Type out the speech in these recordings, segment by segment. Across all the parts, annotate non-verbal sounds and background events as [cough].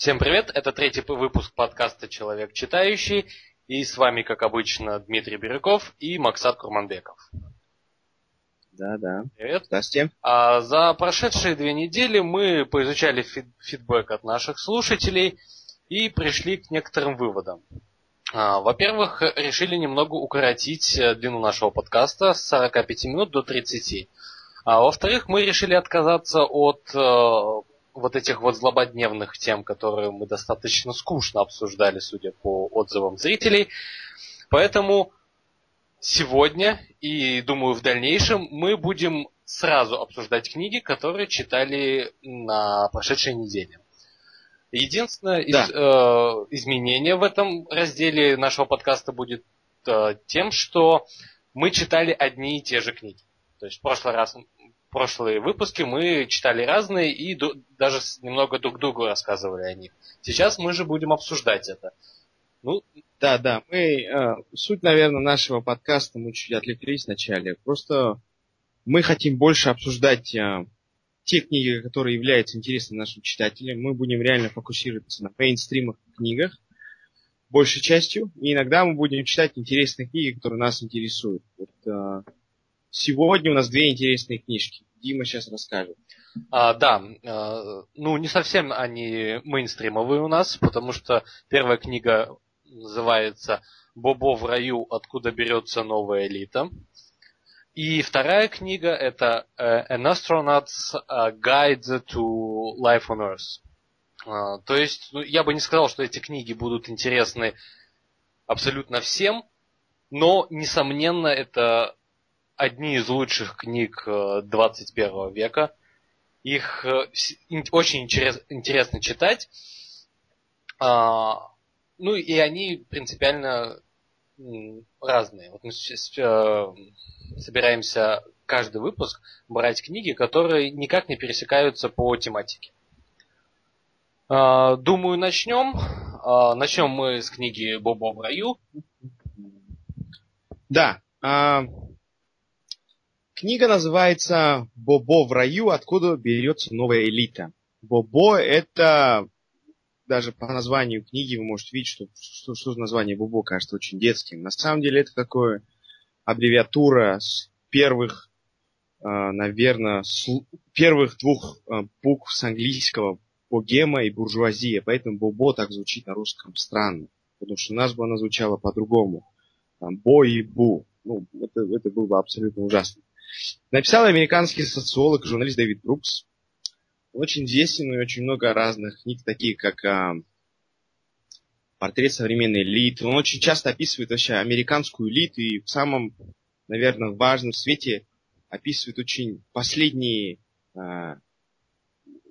Всем привет, это третий выпуск подкаста «Человек читающий», и с вами, как обычно, Дмитрий Бирюков и Максат Курманбеков. Да, да. Привет. Здравствуйте. А, за прошедшие две недели мы поизучали фид фидбэк от наших слушателей и пришли к некоторым выводам. А, во-первых, решили немного укоротить длину нашего подкаста с 45 минут до 30. А во-вторых, мы решили отказаться от э, вот этих вот злободневных тем, которые мы достаточно скучно обсуждали, судя по отзывам зрителей. Поэтому сегодня и, думаю, в дальнейшем мы будем сразу обсуждать книги, которые читали на прошедшей неделе. Единственное да. из, э, изменение в этом разделе нашего подкаста будет э, тем, что мы читали одни и те же книги. То есть в прошлый раз прошлые выпуски мы читали разные и даже немного друг другу рассказывали о них. Сейчас мы же будем обсуждать это. Ну, да, да. Мы э, суть, наверное, нашего подкаста мы чуть отвлеклись вначале. Просто мы хотим больше обсуждать э, те книги, которые являются интересными нашим читателям. Мы будем реально фокусироваться на мейнстримах книгах большей частью. И иногда мы будем читать интересные книги, которые нас интересуют. Вот, э, Сегодня у нас две интересные книжки. Дима сейчас расскажет. А, да, а, ну не совсем они мейнстримовые у нас, потому что первая книга называется «Бобо в раю. Откуда берется новая элита». И вторая книга это э, «An Astronaut's Guide to Life on Earth». А, то есть, ну, я бы не сказал, что эти книги будут интересны абсолютно всем, но, несомненно, это одни из лучших книг 21 э, века. Их э, очень интерес, интересно читать. А, ну и они принципиально разные. Вот мы э, собираемся каждый выпуск брать книги, которые никак не пересекаются по тематике. А, думаю, начнем. А, начнем мы с книги Бобо в раю. Да. Книга называется «Бобо в раю. Откуда берется новая элита». Бобо – это даже по названию книги вы можете видеть, что, что, что название Бобо кажется очень детским. На самом деле это такое аббревиатура с первых, э, наверное, с первых двух э, букв с английского богема и буржуазия. Поэтому Бобо так звучит на русском странно. Потому что у нас бы она звучала по-другому. Бо и бу. Ну, это, это было бы абсолютно ужасно. Написал американский социолог и журналист Дэвид Брукс. Очень известен и очень много разных книг, такие как а, «Портрет современной элиты». Он очень часто описывает вообще американскую элиту и в самом, наверное, важном свете описывает очень последние, а,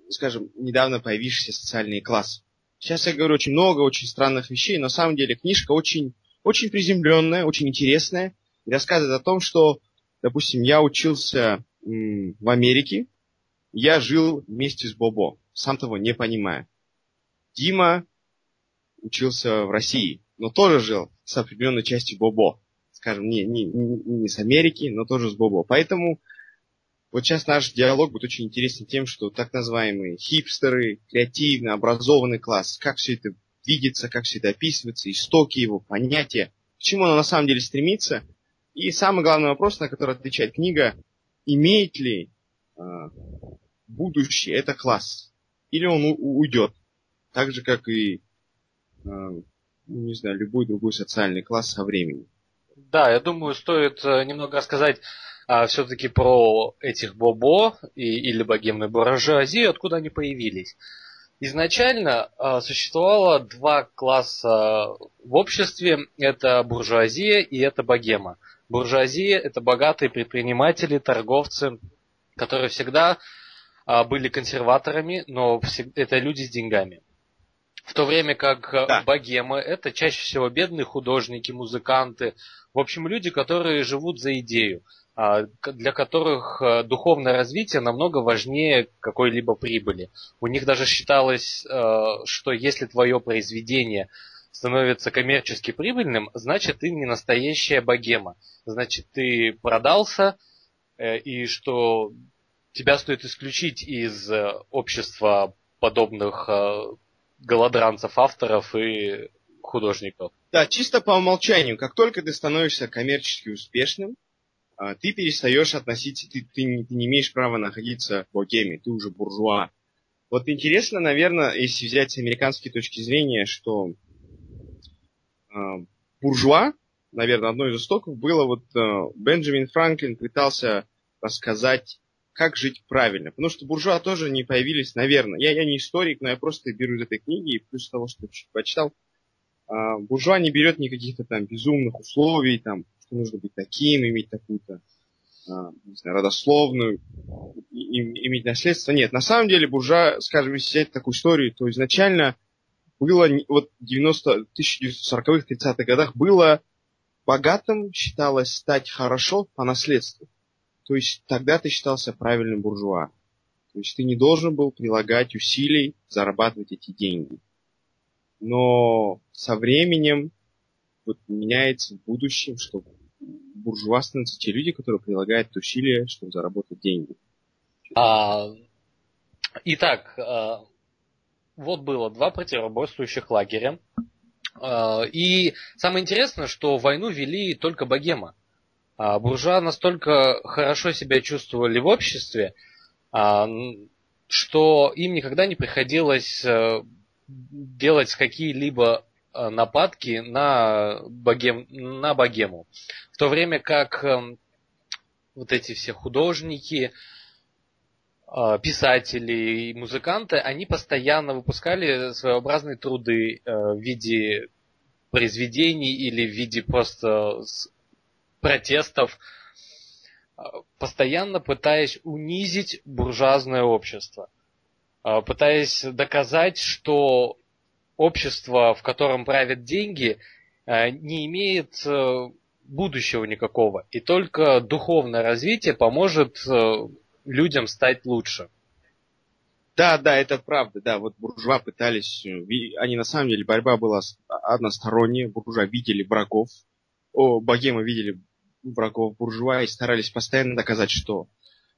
скажем, недавно появившиеся социальные классы. Сейчас я говорю очень много очень странных вещей, но на самом деле книжка очень, очень приземленная, очень интересная и рассказывает о том, что допустим, я учился в Америке, я жил вместе с Бобо, сам того не понимая. Дима учился в России, но тоже жил с определенной частью Бобо. Скажем, не, не, не с Америки, но тоже с Бобо. Поэтому вот сейчас наш диалог будет очень интересен тем, что так называемые хипстеры, креативный, образованный класс, как все это видится, как все это описывается, истоки его, понятия, к чему оно на самом деле стремится – и самый главный вопрос, на который отвечает книга, имеет ли э, будущее это класс? Или он уйдет? Так же, как и, э, не знаю, любой другой социальный класс со временем. Да, я думаю, стоит э, немного рассказать а, все-таки про этих бобо и, или богемную буржуазию, откуда они появились. Изначально э, существовало два класса в обществе. Это буржуазия и это богема. Буржуазия – это богатые предприниматели, торговцы, которые всегда а, были консерваторами, но это люди с деньгами. В то время как а, да. богемы – это чаще всего бедные художники, музыканты, в общем, люди, которые живут за идею, а, для которых духовное развитие намного важнее какой-либо прибыли. У них даже считалось, что если твое произведение – становится коммерчески прибыльным, значит ты не настоящая богема. Значит ты продался, э, и что тебя стоит исключить из э, общества подобных э, голодранцев, авторов и художников. Да, чисто по умолчанию, как только ты становишься коммерчески успешным, а, ты перестаешь относиться, ты, ты, ты не имеешь права находиться в богеме, ты уже буржуа. Вот интересно, наверное, если взять с американской точки зрения, что буржуа, наверное, одно из истоков было вот э, Бенджамин Франклин пытался рассказать, как жить правильно. Потому что буржуа тоже не появились, наверное. Я, я не историк, но я просто беру из этой книги, и плюс того, что почитал, э, буржуа не берет никаких там безумных условий, там, что нужно быть таким, иметь такую-то а, не знаю, родословную, иметь наследство. Нет, на самом деле буржуа, скажем, если взять такую историю, то изначально было, вот 90, 1940-х, 30-х годах было богатым, считалось стать хорошо по наследству. То есть тогда ты считался правильным буржуа. То есть ты не должен был прилагать усилий зарабатывать эти деньги. Но со временем вот меняется в будущем, что буржуазность те люди, которые прилагают усилия, чтобы заработать деньги. А, итак, а, вот было два противоборствующих лагеря. А, и самое интересное, что войну вели только богема. Буржуа настолько хорошо себя чувствовали в обществе, а, что им никогда не приходилось а, делать какие-либо Э, нападки на, богем, на богему. В то время как эм, вот эти все художники, э, писатели и музыканты, они постоянно выпускали своеобразные труды э, в виде произведений или в виде просто протестов, постоянно пытаясь унизить буржуазное общество, пытаясь доказать, что общество, в котором правят деньги, э, не имеет э, будущего никакого. И только духовное развитие поможет людям стать лучше. Да, да, это правда, да, вот буржуа пытались, они на самом деле, борьба была односторонняя, буржуа видели врагов, о, богемы видели врагов буржуа и старались постоянно доказать, что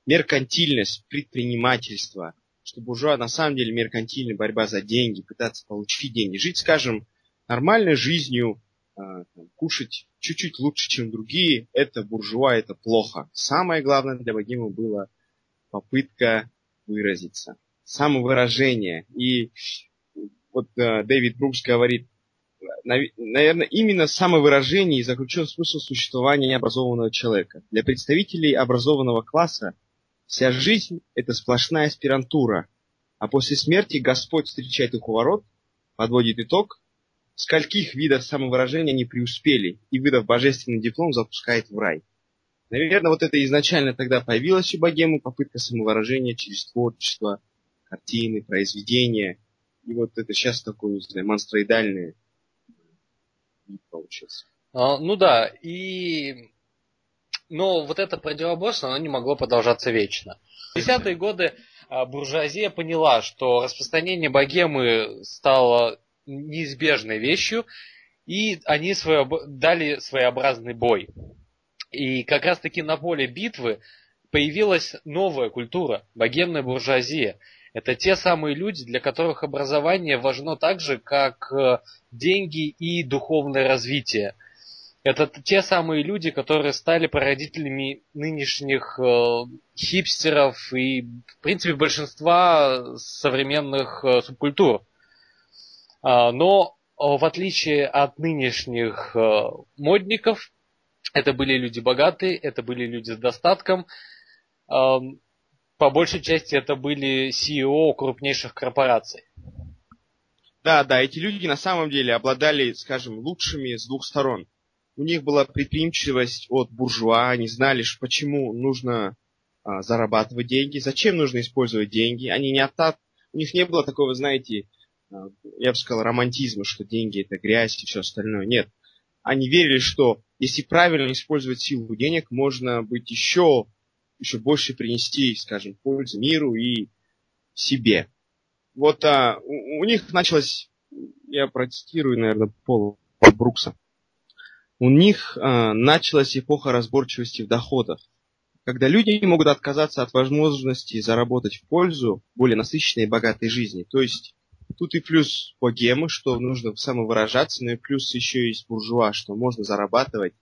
меркантильность, предпринимательство, что буржуа на самом деле меркантильная борьба за деньги, пытаться получить деньги, жить, скажем, нормальной жизнью, э, кушать чуть-чуть лучше, чем другие, это буржуа, это плохо. Самое главное для богемы было попытка выразиться, самовыражение. И вот э, Дэвид Брукс говорит, наверное, именно самовыражение и заключен смысл существования необразованного человека. Для представителей образованного класса Вся жизнь – это сплошная аспирантура, а после смерти Господь встречает их у ворот, подводит итог, скольких видов самовыражения они преуспели, и, выдав божественный диплом, запускает в рай. Наверное, вот это изначально тогда появилась у богемы, попытка самовыражения через творчество, картины, произведения. И вот это сейчас такое, не знаю, монстроидальное получился. А, ну да, и но вот это противоборство, оно не могло продолжаться вечно. В десятые годы а, буржуазия поняла, что распространение богемы стало неизбежной вещью, и они своеоб... дали своеобразный бой. И как раз таки на поле битвы появилась новая культура, богемная буржуазия. Это те самые люди, для которых образование важно так же, как э, деньги и духовное развитие – это те самые люди, которые стали породителями нынешних э, хипстеров и, в принципе, большинства современных э, субкультур. А, но э, в отличие от нынешних э, модников, это были люди богатые, это были люди с достатком. По большей части это были CEO крупнейших корпораций. Да, да, эти люди на самом деле обладали, скажем, лучшими с двух сторон у них была предприимчивость от буржуа, они знали, почему нужно а, зарабатывать деньги, зачем нужно использовать деньги. Они не оттат... У них не было такого, знаете, а, я бы сказал, романтизма, что деньги это грязь и все остальное. Нет. Они верили, что если правильно использовать силу денег, можно быть еще, еще больше принести, скажем, пользу миру и себе. Вот а, у, у них началось, я процитирую, наверное, Пола Брукса, у них э, началась эпоха разборчивости в доходах, когда люди могут отказаться от возможности заработать в пользу более насыщенной и богатой жизни. То есть Тут и плюс богемы, что нужно самовыражаться, но и плюс еще есть буржуа, что можно зарабатывать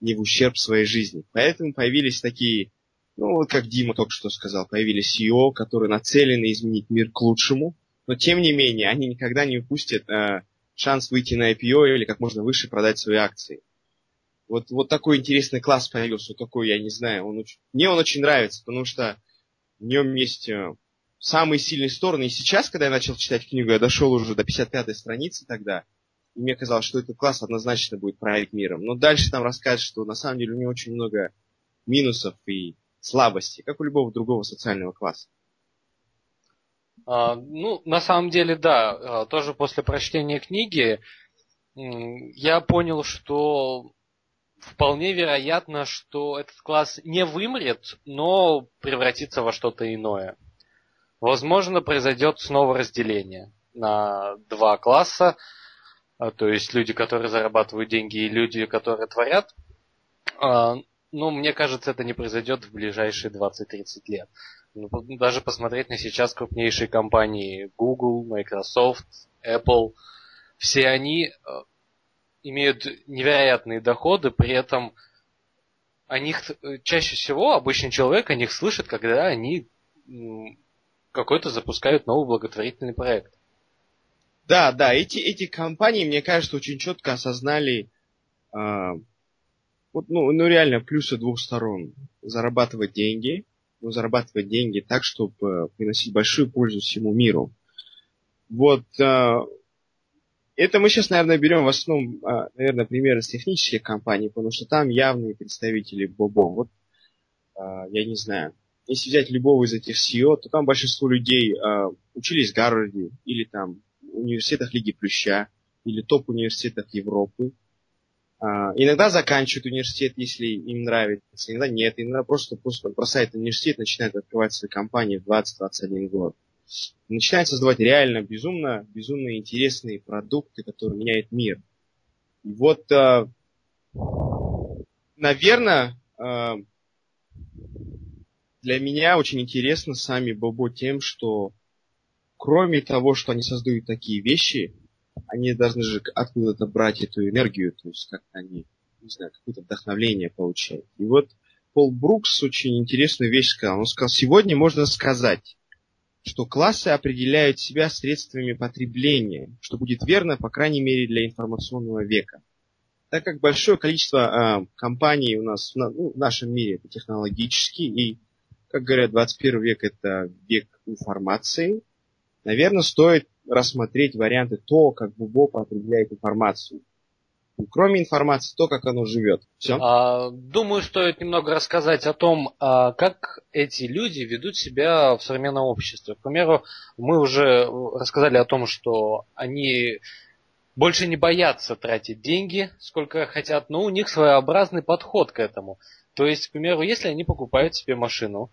не в ущерб своей жизни. Поэтому появились такие, ну вот как Дима только что сказал, появились CEO, которые нацелены изменить мир к лучшему, но тем не менее они никогда не упустят э, шанс выйти на IPO или как можно выше продать свои акции. Вот, вот такой интересный класс появился, вот такой, я не знаю, он очень, мне он очень нравится, потому что в нем есть э, самые сильные стороны. И сейчас, когда я начал читать книгу, я дошел уже до 55-й страницы тогда, и мне казалось, что этот класс однозначно будет править миром. Но дальше там расскажет, что на самом деле у него очень много минусов и слабостей, как у любого другого социального класса. А, ну, на самом деле, да. А, тоже после прочтения книги я понял, что вполне вероятно, что этот класс не вымрет, но превратится во что-то иное. Возможно, произойдет снова разделение на два класса, а, то есть люди, которые зарабатывают деньги, и люди, которые творят. Но мне кажется, это не произойдет в ближайшие 20-30 лет. Ну, даже посмотреть на сейчас крупнейшие компании Google, Microsoft, Apple, все они э, имеют невероятные доходы, при этом о них э, чаще всего обычный человек о них слышит, когда они какой-то запускают новый благотворительный проект. Да, да, эти, эти компании, мне кажется, очень четко осознали э, вот, ну, ну реально плюсы двух сторон. Зарабатывать деньги – ну, зарабатывать деньги так, чтобы приносить большую пользу всему миру. Вот э, это мы сейчас, наверное, берем в основном, э, наверное, примеры с технических компаний, потому что там явные представители Бобо. Вот э, я не знаю. Если взять любого из этих CEO, то там большинство людей э, учились в Гарварде или там в университетах Лиги Плюща или топ-университетах Европы. А, иногда заканчивают университет, если им нравится, иногда нет. Иногда просто, просто бросают университет, начинают открывать свои компании в 20-21 год. Начинают создавать реально безумно, безумно интересные продукты, которые меняют мир. И вот, а, наверное, а, для меня очень интересно сами Бобо тем, что кроме того, что они создают такие вещи, они должны же откуда-то брать эту энергию, то есть как-то они, не знаю, какое-то вдохновление получают. И вот Пол Брукс очень интересную вещь сказал. Он сказал, сегодня можно сказать, что классы определяют себя средствами потребления, что будет верно, по крайней мере, для информационного века. Так как большое количество э, компаний у нас ну, в нашем мире это технологические, и, как говорят, 21 век это век информации, наверное, стоит рассмотреть варианты то, как Бубо потребляет информацию. И кроме информации, то, как оно живет. Все? А, думаю, стоит немного рассказать о том, а, как эти люди ведут себя в современном обществе. К примеру, мы уже рассказали о том, что они больше не боятся тратить деньги, сколько хотят, но у них своеобразный подход к этому. То есть, к примеру, если они покупают себе машину,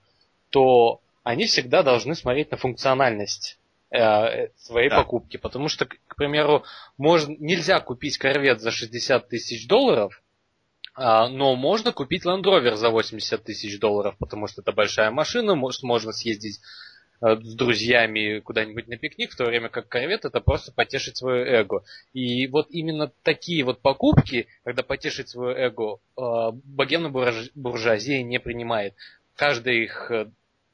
то они всегда должны смотреть на функциональность Э, своей да. покупки. Потому что, к примеру, можно, нельзя купить корвет за 60 тысяч долларов, а, но можно купить Land Rover за 80 тысяч долларов, потому что это большая машина, может, можно съездить э, с друзьями куда-нибудь на пикник, в то время как корвет это просто потешить свое эго. И вот именно такие вот покупки, когда потешить свое эго, э, богемная буржуазия не принимает. Каждая их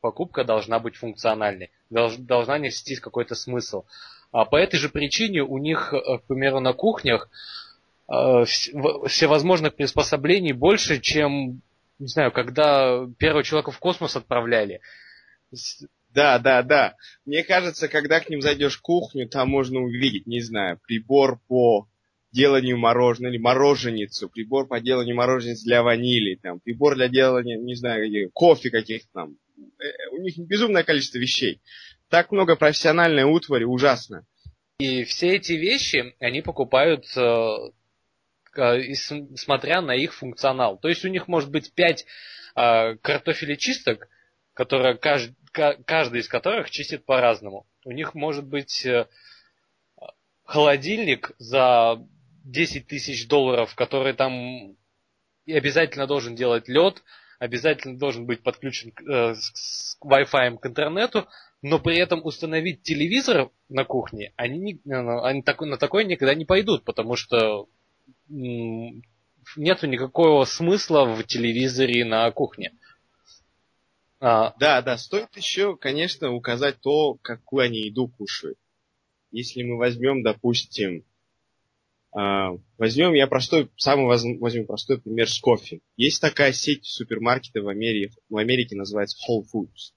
покупка должна быть функциональной, долж, должна нести какой-то смысл. А по этой же причине у них, э, к примеру, на кухнях э, всевозможных приспособлений больше, чем, не знаю, когда первого человека в космос отправляли. Да, да, да. Мне кажется, когда к ним зайдешь в кухню, там можно увидеть, не знаю, прибор по деланию мороженого, или мороженицу, прибор по деланию морожениц для ванили, там, прибор для делания, не знаю, кофе каких-то там, Э, у них безумное количество вещей. Так много профессиональной утвари, ужасно. И все эти вещи они покупают, э, смотря на их функционал. То есть у них может быть 5 э, картофелечисток, которые, каждый, каждый из которых чистит по-разному. У них может быть холодильник за 10 тысяч долларов, который там и обязательно должен делать лед, обязательно должен быть подключен э, с Wi-Fi к интернету, но при этом установить телевизор на кухне они, не, ну, они так, на такое никогда не пойдут, потому что нету никакого смысла в телевизоре на кухне. А, да, да, стоит еще, конечно, указать то, какую они еду кушают. Если мы возьмем, допустим, а, возьмем, я простой, самый возьмем простой пример с кофе. Есть такая сеть супермаркетов в Америке, в Америке называется Whole Foods.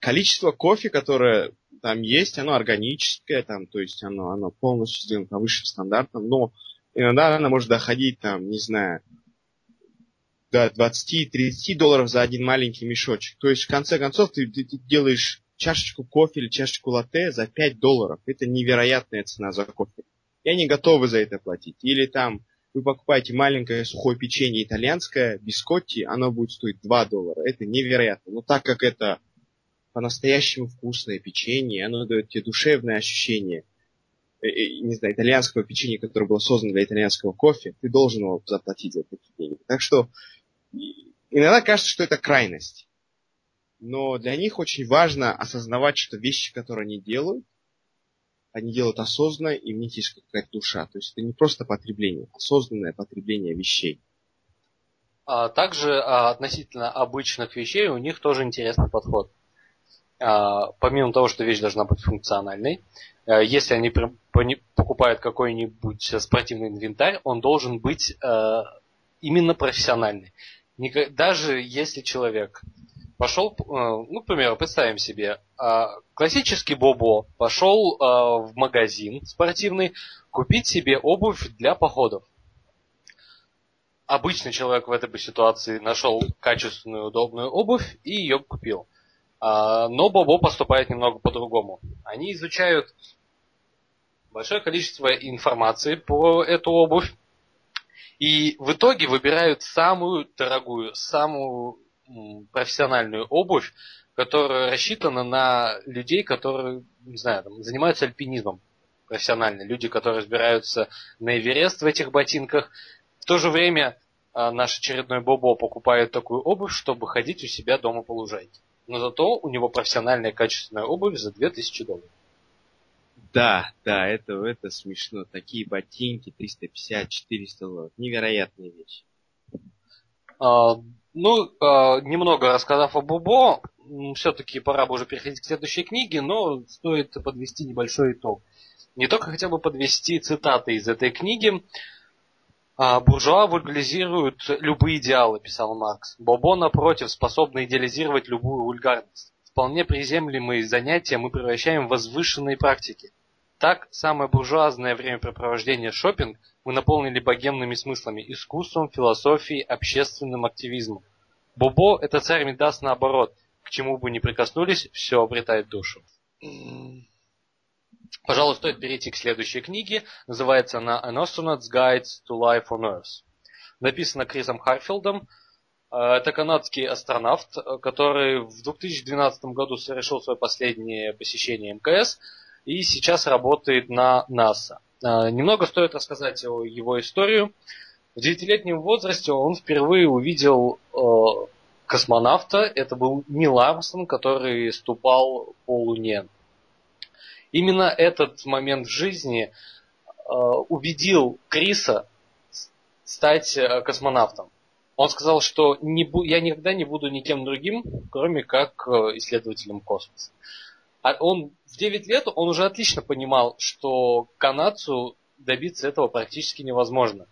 Количество кофе, которое там есть, оно органическое, там, то есть оно, оно полностью сделано по высшим стандартам, но иногда она может доходить, там, не знаю, до 20-30 долларов за один маленький мешочек. То есть, в конце концов, ты, ты, ты делаешь чашечку кофе или чашечку латте за 5 долларов. Это невероятная цена за кофе. И они готовы за это платить. Или там вы покупаете маленькое сухое печенье итальянское, бискотти, оно будет стоить 2 доллара. Это невероятно. Но так как это по-настоящему вкусное печенье, оно дает тебе душевное ощущение, э, э, не знаю, итальянского печенья, которое было создано для итальянского кофе, ты должен его заплатить за такие деньги. Так что иногда кажется, что это крайность. Но для них очень важно осознавать, что вещи, которые они делают, они делают осознанно, и в них есть какая-то душа. То есть это не просто потребление, осознанное потребление вещей. А также а, относительно обычных вещей у них тоже интересный подход. А, помимо того, что вещь должна быть функциональной, а, если они покупают какой-нибудь спортивный инвентарь, он должен быть а, именно профессиональный даже если человек пошел, э, ну, к примеру, представим себе, а, классический Бобо пошел а, в магазин спортивный купить себе обувь для походов. Обычный человек в этой бы ситуации нашел качественную, удобную обувь и ее купил. А, но Бобо поступает немного по-другому. Они изучают большое количество информации по эту обувь, и в итоге выбирают самую дорогую, самую профессиональную обувь, которая рассчитана на людей, которые, не знаю, там, занимаются альпинизмом профессионально. Люди, которые разбираются на Эверест в этих ботинках. В то же время а, наш очередной Бобо покупает такую обувь, чтобы ходить у себя дома по лужайке. Но зато у него профессиональная качественная обувь за 2000 долларов. Да, да, это, это смешно. Такие ботинки 350-400 долларов. Невероятная вещь. А, ну, а, немного рассказав о Бубо, все-таки пора бы уже переходить к следующей книге, но стоит подвести небольшой итог. Не только хотя бы подвести цитаты из этой книги. А, буржуа вульгаризируют любые идеалы, писал Маркс. Бобо, напротив, способны идеализировать любую вульгарность. Вполне приземлемые занятия мы превращаем в возвышенные практики. Так, самое буржуазное времяпрепровождение шопинг мы наполнили богемными смыслами, искусством, философией, общественным активизмом. Бобо – это царь Мидас наоборот. К чему бы ни прикоснулись, все обретает душу. Пожалуй, стоит перейти к следующей книге. Называется она An Astronaut's Guide to Life on Earth. Написана Крисом Харфилдом. Э, это канадский астронавт, который в 2012 году совершил свое последнее посещение МКС – и сейчас работает на НАСА. А, немного стоит рассказать о его историю. В девятилетнем возрасте он впервые увидел э, космонавта. Это был Нил Армстронг, который ступал по Луне. Именно этот момент в жизни э, убедил Криса стать э, космонавтом. Он сказал, что не бу- я никогда не буду никем другим, кроме как исследователем космоса. А он в 9 лет он уже отлично понимал, что канадцу добиться этого практически невозможно.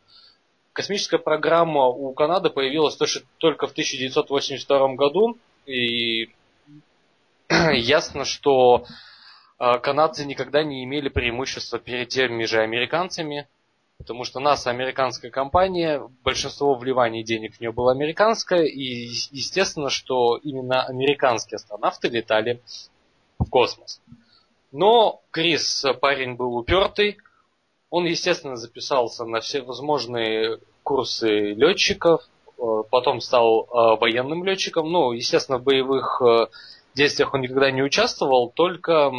Космическая программа у Канады появилась только в 1982 году, и [clears throat] ясно, что а, канадцы никогда не имели преимущества перед теми же американцами, потому что НАСА американская компания, большинство вливаний денег в нее было американское, и естественно, что именно американские астронавты летали в космос. Но Крис парень был упертый. Он, естественно, записался на все возможные курсы летчиков, э, потом стал э, военным летчиком. Ну, естественно, в боевых э, действиях он никогда не участвовал, только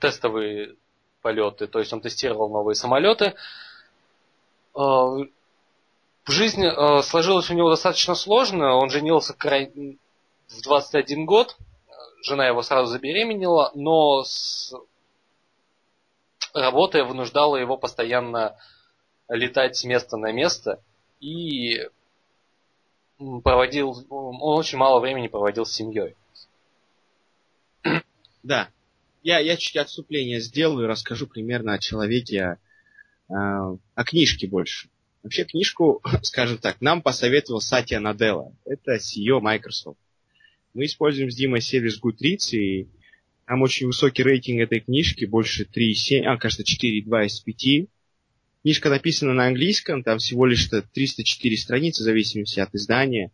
тестовые полеты, то есть он тестировал новые самолеты. В жизни сложилось у него достаточно сложно, он женился в 21 год, жена его сразу забеременела, но с работая вынуждала его постоянно летать с места на место и проводил, он очень мало времени проводил с семьей. [clears throat] Да. Я, я чуть отступление сделаю и расскажу примерно о человеке, э, о книжке больше. Вообще книжку, [clears throat] скажем так, нам посоветовал Сатья Наделла. Это CEO Microsoft. Мы используем с Димой сервис Goodreads, и там очень высокий рейтинг этой книжки, больше 3,7, а, кажется, 4,2 из 5. Книжка написана на английском, там всего лишь 304 страницы, в зависимости от издания.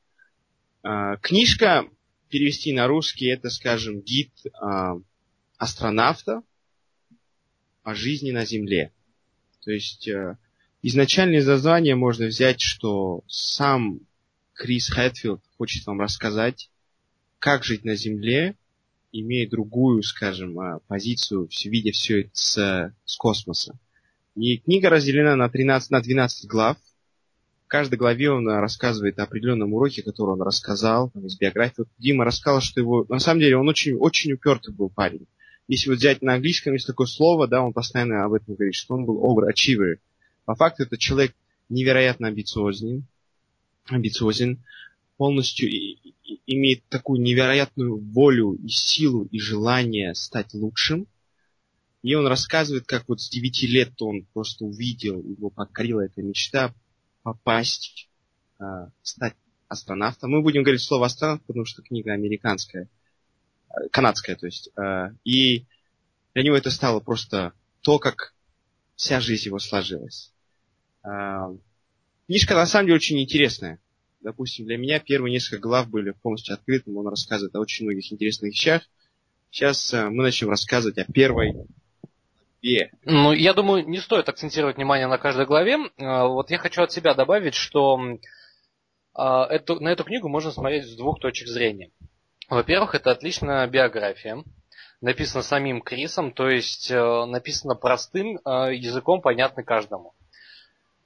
А, книжка перевести на русский, это, скажем, гид а, астронавта о жизни на Земле. То есть э, изначальное название можно взять, что сам Крис Хэтфилд хочет вам рассказать, как жить на Земле, имея другую, скажем, э, позицию, видя все это с, с космоса. И книга разделена на, 13, на 12 глав. В каждой главе он рассказывает о определенном уроке, который он рассказал там, из биографии. Вот Дима рассказал, что его... На самом деле он очень, очень упертый был парень. Если вот взять на английском есть такое слово, да, он постоянно об этом говорит, что он был overachiever. По факту это человек невероятно амбициозен, амбициозен, полностью и, и, имеет такую невероятную волю и силу и желание стать лучшим. И он рассказывает, как вот с 9 лет он просто увидел, его покорила эта мечта попасть, э, стать астронавтом. Мы будем говорить слово астронавт, потому что книга американская, э, канадская, то есть. Э, и для него это стало просто то, как вся жизнь его сложилась. Э, книжка на самом деле очень интересная. Допустим, для меня первые несколько глав были полностью открытыми, он рассказывает о очень многих интересных вещах. Сейчас э, мы начнем рассказывать о первой главе. Ну, я думаю, не стоит акцентировать внимание на каждой главе. Э, вот я хочу от себя добавить, что э, эту, на эту книгу можно смотреть с двух точек зрения. Во-первых, это отличная биография, написана самим Крисом, то есть написано простым языком, понятный каждому.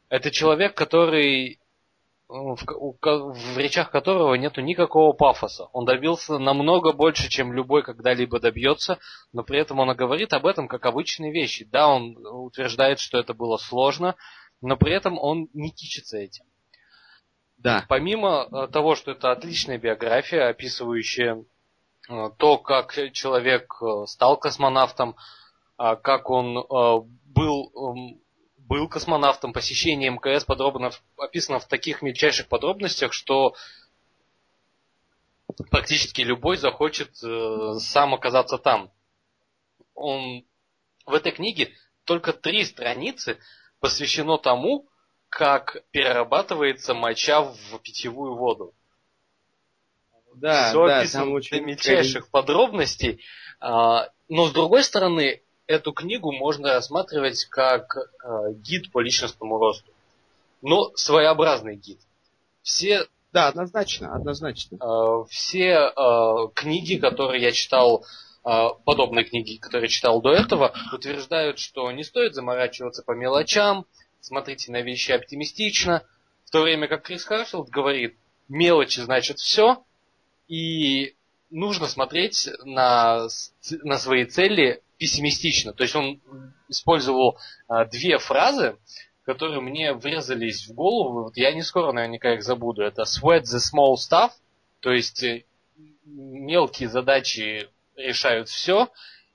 Это человек, который в, в речах которого нету никакого пафоса. Он добился намного больше, чем любой когда-либо добьется, но при этом он говорит об этом как обычные вещи. Да, он утверждает, что это было сложно, но при этом он не кичится этим. Да. Помимо э, того, что это отличная биография, описывающая э, то, как человек э, стал космонавтом, а как он был эм, был космонавтом, посещение МКС подробно описано в таких мельчайших подробностях, что практически любой захочет э, сам оказаться там. Он в этой книге только три страницы посвящено тому, как перерабатывается моча в питьевую воду. Да, Все да, описано там очень... до мельчайших подробностей. А, но с другой стороны, эту книгу можно рассматривать как э, гид по личностному росту. Но своеобразный гид. Все да, однозначно, однозначно. Э, все э, книги, которые я читал, э, подобные книги, которые читал до этого, утверждают, что не стоит заморачиваться по мелочам, смотрите на вещи оптимистично, в то время как Крис Харфилд говорит, мелочи значит все, и нужно смотреть на, на свои цели пессимистично. То есть он использовал а, две фразы, которые мне врезались в голову. Вот я не скоро наверняка их забуду. Это sweat the small stuff, то есть э, мелкие задачи решают все.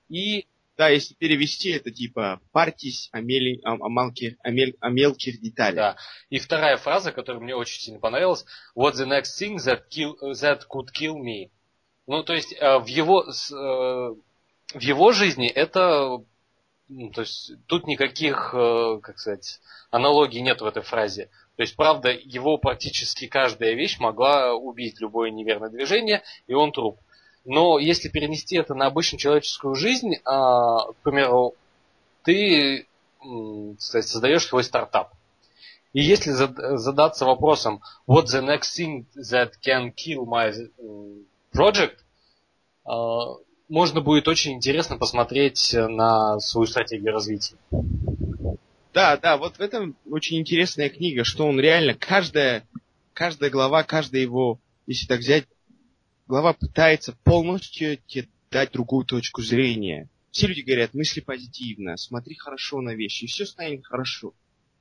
И да, если перевести, это типа «партись о, мели, о, о, малки, о, мель, о мелких деталях». Да. И вторая фраза, которая мне очень сильно понравилась. «What's the next thing that, kill, that could kill me?» Ну, то есть э, в его э, в его жизни это, ну, то есть тут никаких, э, как сказать, аналогий нет в этой фразе. То есть, правда, его практически каждая вещь могла убить любое неверное движение, и он труп. Но если перенести это на обычную человеческую жизнь, а, к примеру, ты сказать, создаешь свой стартап. И если задаться вопросом, what the next thing that can kill my project, а, можно будет очень интересно посмотреть на свою стратегию развития. Да, да, вот в этом очень интересная книга, что он реально, каждая, каждая глава, каждая его, если так взять, глава пытается полностью тебе дать другую точку зрения. Все люди говорят, мысли позитивно, смотри хорошо на вещи, и все станет хорошо.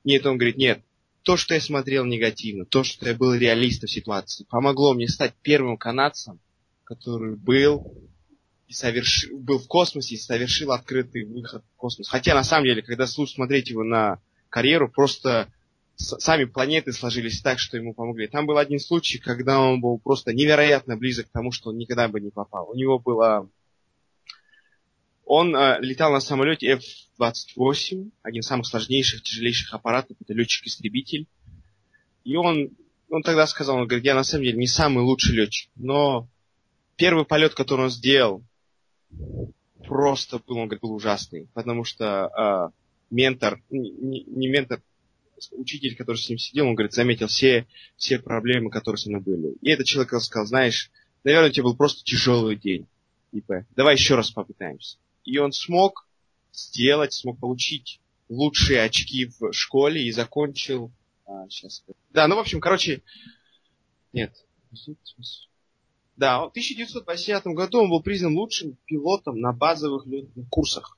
Нет, он говорит, нет, то, что я смотрел негативно, то, что я был реалистом в ситуации, помогло мне стать первым канадцем, который был и совершил, был в космосе и совершил открытый выход в космос. Хотя, на самом деле, когда смотреть его на карьеру, просто сами планеты сложились так, что ему помогли. Там был один случай, когда он был просто невероятно близок к тому, что он никогда бы не попал. У него было... Он э, летал на самолете F-28, один из самых сложнейших, тяжелейших аппаратов, это летчик-истребитель. И он, он тогда сказал, он говорит, я на самом деле не самый лучший летчик, но первый полет, который он сделал, просто был, он говорит, был ужасный, потому что э, ментор, не, не ментор, учитель, который с ним сидел, он, говорит, заметил все, все проблемы, которые с ним были. И этот человек сказал, знаешь, наверное, у тебя был просто тяжелый день. Типа, давай еще раз попытаемся. И он смог сделать, смог получить лучшие очки в школе и закончил... А, сейчас. Да, ну, в общем, короче... Нет. Да, в 1980 году он был признан лучшим пилотом на базовых летных курсах.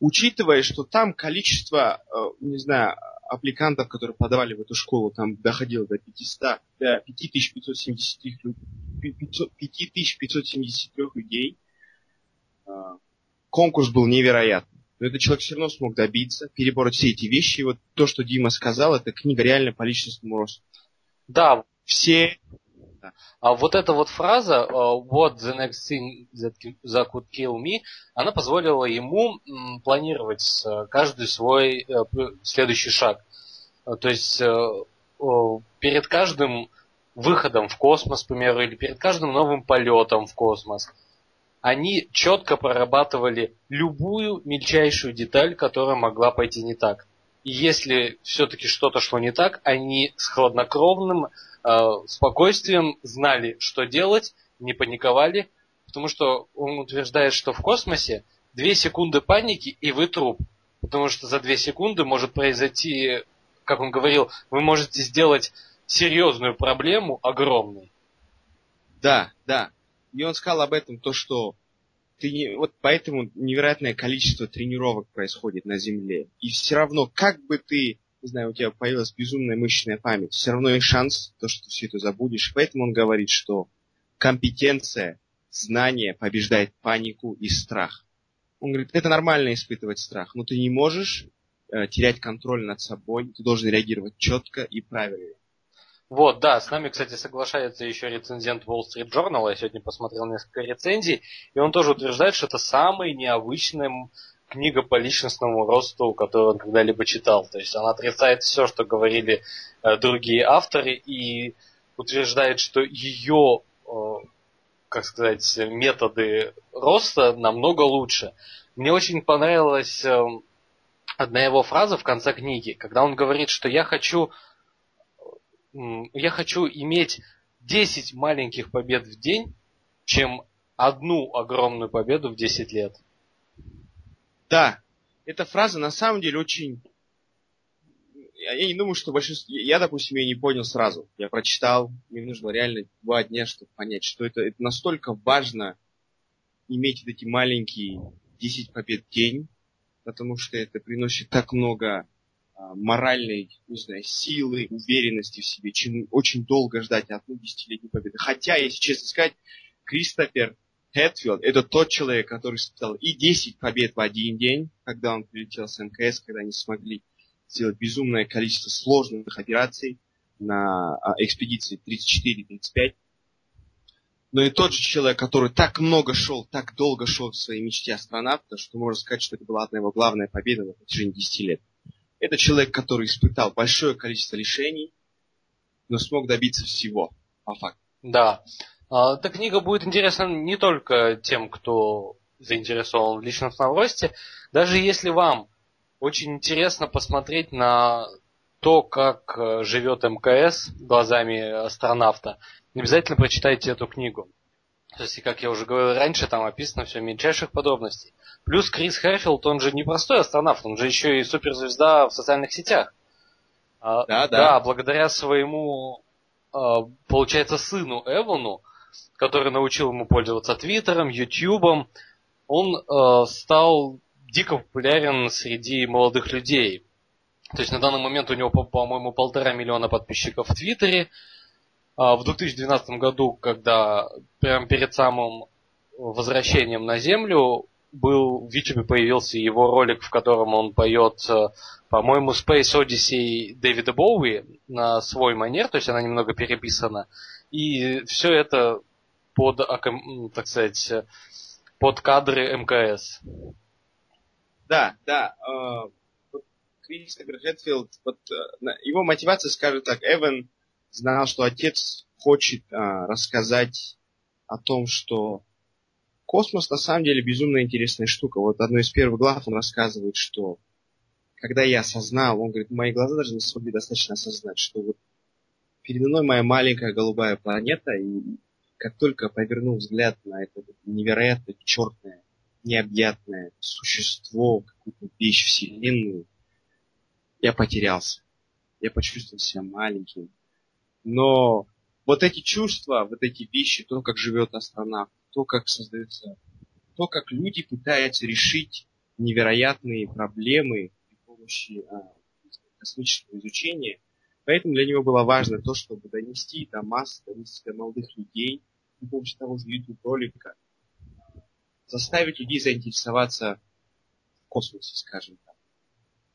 Учитывая, что там количество, э, не знаю, аппликантов, которые подавали в эту школу, там доходило до 500, до 5573, 5573 людей. А, конкурс был невероятный. Но этот человек все равно смог добиться, перебороть все эти вещи. И вот то, что Дима сказал, это книга реально по личностному росту. Да. Все а вот эта вот фраза uh, «What the next thing that, could kill me», она позволила ему планировать э, каждый свой э, следующий шаг. Э, то есть перед каждым выходом в космос, к примеру, или перед каждым новым полетом в космос, они четко прорабатывали любую мельчайшую деталь, которая могла пойти не так. И если все-таки что-то шло не так, они с хладнокровным Э, спокойствием знали, что делать, не паниковали, потому что он утверждает, что в космосе две секунды паники и вы труп. Потому что за две секунды может произойти, как он говорил, вы можете сделать серьезную проблему огромной. Да, да. И он сказал об этом то, что ты не, вот поэтому невероятное количество тренировок происходит на Земле. И все равно, как бы ты не знаю, у тебя появилась безумная мышечная память, все равно есть шанс, то, что ты все это забудешь. Поэтому он говорит, что компетенция, знание побеждает панику и страх. Он говорит, это нормально испытывать страх, но ты не можешь э, терять контроль над собой, ты должен реагировать четко и правильно. Вот, да, с нами, кстати, соглашается еще рецензент Wall Street Journal. Я сегодня посмотрел несколько рецензий, и он тоже утверждает, что это самый необычный книга по личностному росту, которую он когда-либо читал. То есть она отрицает все, что говорили э, другие авторы, и утверждает, что ее, э, как сказать, методы роста намного лучше. Мне очень понравилась э, одна его фраза в конце книги, когда он говорит, что я хочу, я хочу иметь 10 маленьких побед в день, чем одну огромную победу в 10 лет. Да, эта фраза на самом деле очень... Я, не думаю, что большинство... Я, допустим, ее не понял сразу. Я прочитал, мне нужно реально два дня, чтобы понять, что это, это настолько важно иметь вот эти маленькие 10 побед в день, потому что это приносит так много а, моральной, не знаю, силы, уверенности в себе, чем очень долго ждать одну десятилетнюю победу. Хотя, если честно сказать, Кристофер Хэтфилд – это тот человек, который стал и 10 побед в один день, когда он прилетел с МКС, когда они смогли сделать безумное количество сложных операций на а, экспедиции 34-35. Но и тот же человек, который так много шел, так долго шел в своей мечте астронавта, что можно сказать, что это была одна его главная победа на протяжении 10 лет. Это человек, который испытал большое количество лишений, но смог добиться всего, по факту. Да. А, эта книга будет интересна не только тем, кто заинтересован в личностном росте, даже если вам очень интересно посмотреть на то, как э, живет МКС глазами астронавта, обязательно прочитайте эту книгу. То есть, как я уже говорил раньше, там описано все в мельчайших подробностей. Плюс Крис Хэрфилд, он же не простой астронавт, он же еще и суперзвезда в социальных сетях. А, да, да. Да, благодаря своему, а, получается, сыну Эвану, который научил ему пользоваться Твиттером, Ютубом, он э, стал дико популярен среди молодых людей. То есть на данный момент у него, по-моему, полтора миллиона подписчиков в Твиттере. А в 2012 году, когда прямо перед самым возвращением на Землю, был в YouTube появился его ролик, в котором он поет, э, по-моему, Space Odyssey Дэвида Боуи на свой манер, то есть она немного переписана. И все это под, так сказать, под кадры МКС. Да, да. Э, Кристофер Хэтфилд, вот, э, его мотивация, скажем так, Эван знал, что отец хочет а, рассказать о том, что космос на самом деле безумно интересная штука. Вот одной из первых глав он рассказывает, что когда я осознал, он говорит, мои глаза даже не смогли достаточно осознать, что вот передо мной моя маленькая голубая планета, и как только повернул взгляд на это невероятно черное, необъятное существо, какую-то вещь Вселенную, я потерялся. Я почувствовал себя маленьким. Но вот эти чувства, вот эти вещи, то, как живет астронавт, то, как создается, то, как люди пытаются решить невероятные проблемы при помощи а, космического изучения. Поэтому для него было важно то, чтобы донести до масс, донести до молодых людей при помощи того же YouTube ролика, заставить людей заинтересоваться в космосе, скажем так.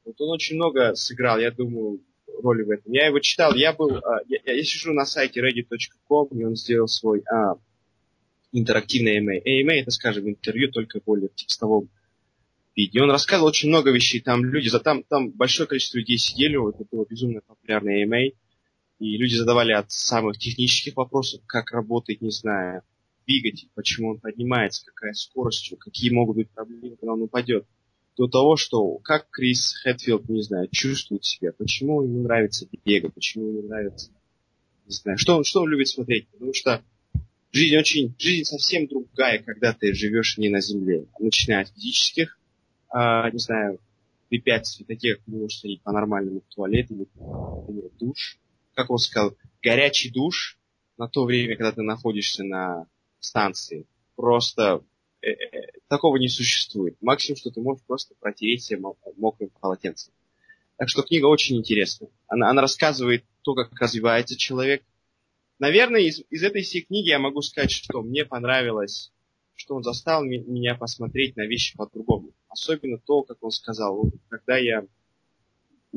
Вот он очень много сыграл, я думаю, роли в этом. Я его читал, я был, а, я, я сижу на сайте reddit.com, и он сделал свой а, интерактивный AMA. AMA это, скажем, интервью только более в текстовом виде. Он рассказывал очень много вещей, там люди, за там, там большое количество людей сидели, вот это было безумно популярный AMA, и люди задавали от самых технических вопросов, как работает, не знаю, двигатель, почему он поднимается, какая скорость, какие могут быть проблемы, когда он упадет. До того, что как Крис Хэтфилд, не знаю, чувствует себя, почему ему нравится бега, почему ему нравится, не знаю, что он, что он любит смотреть, потому что жизнь очень, жизнь совсем другая, когда ты живешь не на земле, начиная от физических, а, не знаю, препятствий, таких, как можешь сходить по-нормальному в туалет или, например, душ, как он сказал, горячий душ на то время, когда ты находишься на станции, просто Э, э, такого не существует. Максимум, что ты можешь просто протереть себе мокрым полотенцем. Так что книга очень интересная. Она, она рассказывает то, как развивается человек. Наверное, из, из этой всей книги я могу сказать, что мне понравилось, что он застал меня посмотреть на вещи по-другому. Особенно то, как он сказал, когда я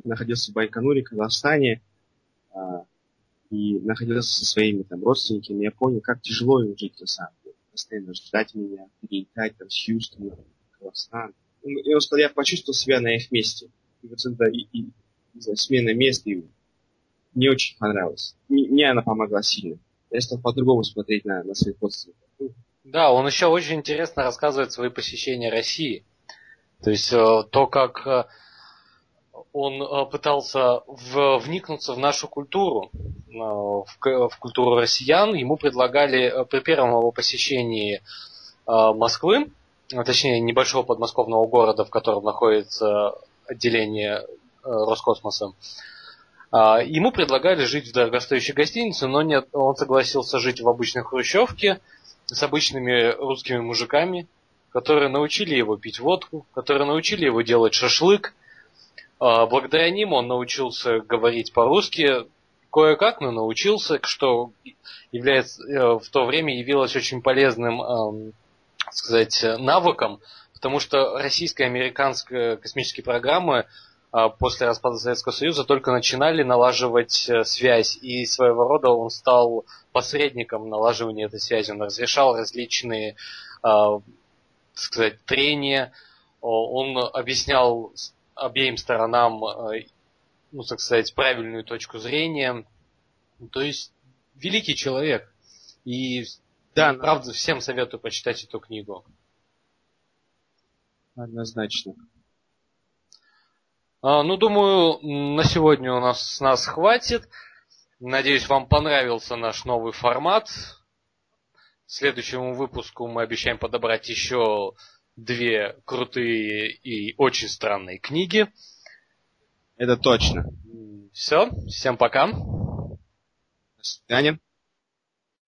находился в Байконуре, Казахстане, и находился со своими там родственниками, я понял, как тяжело им жить на самом деле постоянно ждать меня, перелетать там с Хьюстона, Казахстан. И он сказал, я почувствовал себя на их месте. И вот это и, и не знаю, смена места и мне очень понравилось. Мне, мне она помогла сильно. Я стал по-другому смотреть на, на свои родственников. Да, он еще очень интересно рассказывает свои посещения России. То есть э, то, как э, он э, пытался в, вникнуться в нашу культуру, э, в, в культуру россиян. Ему предлагали э, при первом его посещении Москвы, точнее небольшого подмосковного города, в котором находится отделение Роскосмоса, ему предлагали жить в дорогостоящей гостинице, но нет, он согласился жить в обычной хрущевке с обычными русскими мужиками, которые научили его пить водку, которые научили его делать шашлык, а, благодаря ним он научился говорить по-русски, кое-как, но научился, что является, э, в то время явилось очень полезным, сказать, навыком, потому что американская космические программы а, после распада Советского Союза только начинали налаживать э, связь, и своего рода он стал посредником налаживания этой связи. Он разрешал различные, а, сказать, трения, он объяснял обеим сторонам, э, ну, так сказать, правильную точку зрения. То есть, великий человек. И, да, правда, всем советую почитать эту книгу. Однозначно. А, ну, думаю, на сегодня у нас с нас хватит. Надеюсь, вам понравился наш новый формат. Следующему выпуску мы обещаем подобрать еще две крутые и очень странные книги. Это точно. Все, всем пока. До свидания.